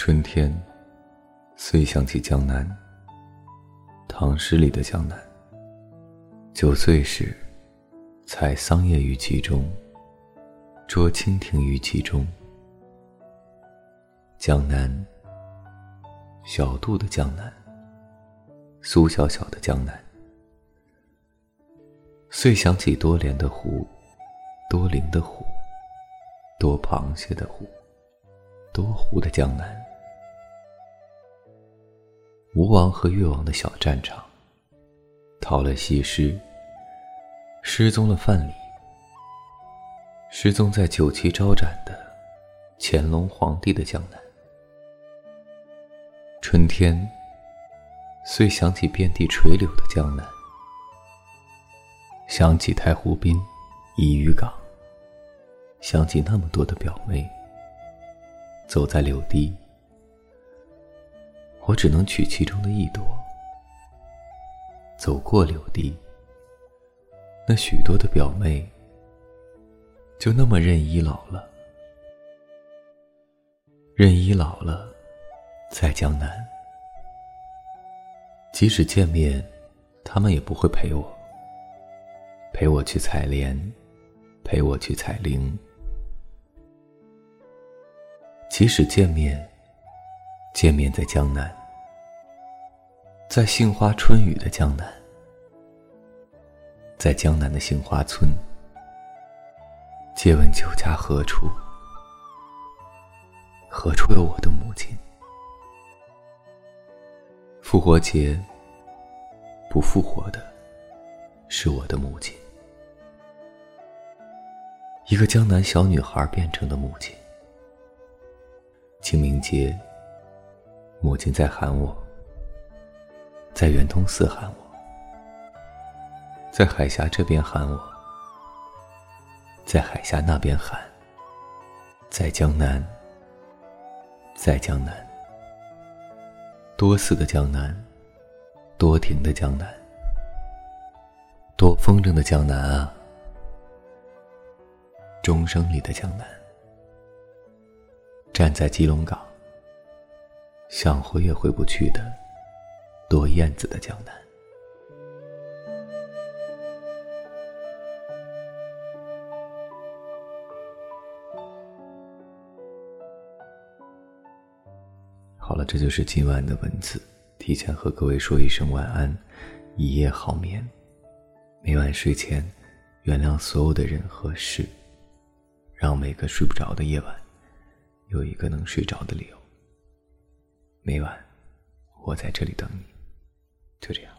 春天，遂想起江南。唐诗里的江南。九岁时，采桑叶于其中，捉蜻蜓于其中。江南，小杜的江南，苏小小的江南。遂想起多莲的湖，多灵的湖，多螃蟹的湖，多湖的江南。吴王和越王的小战场，逃了西施，失踪了范蠡，失踪在酒旗招展的乾隆皇帝的江南。春天，遂想起遍地垂柳的江南，想起太湖滨、宜渔港，想起那么多的表妹，走在柳堤。我只能取其中的一朵，走过柳堤，那许多的表妹就那么任依老了，任依老了，在江南，即使见面，他们也不会陪我，陪我去采莲，陪我去采菱，即使见面，见面在江南。在杏花春雨的江南，在江南的杏花村，借问酒家何处？何处有我的母亲？复活节不复活的，是我的母亲，一个江南小女孩变成的母亲。清明节，母亲在喊我。在圆通寺喊我，在海峡这边喊我，在海峡那边喊，在江南，在江南，多寺的江南，多亭的江南，多风筝的江南啊，钟声里的江南，站在基隆港，想回也回不去的。多燕子的江南。好了，这就是今晚的文字。提前和各位说一声晚安，一夜好眠。每晚睡前，原谅所有的人和事，让每个睡不着的夜晚，有一个能睡着的理由。每晚，我在这里等你。就这样。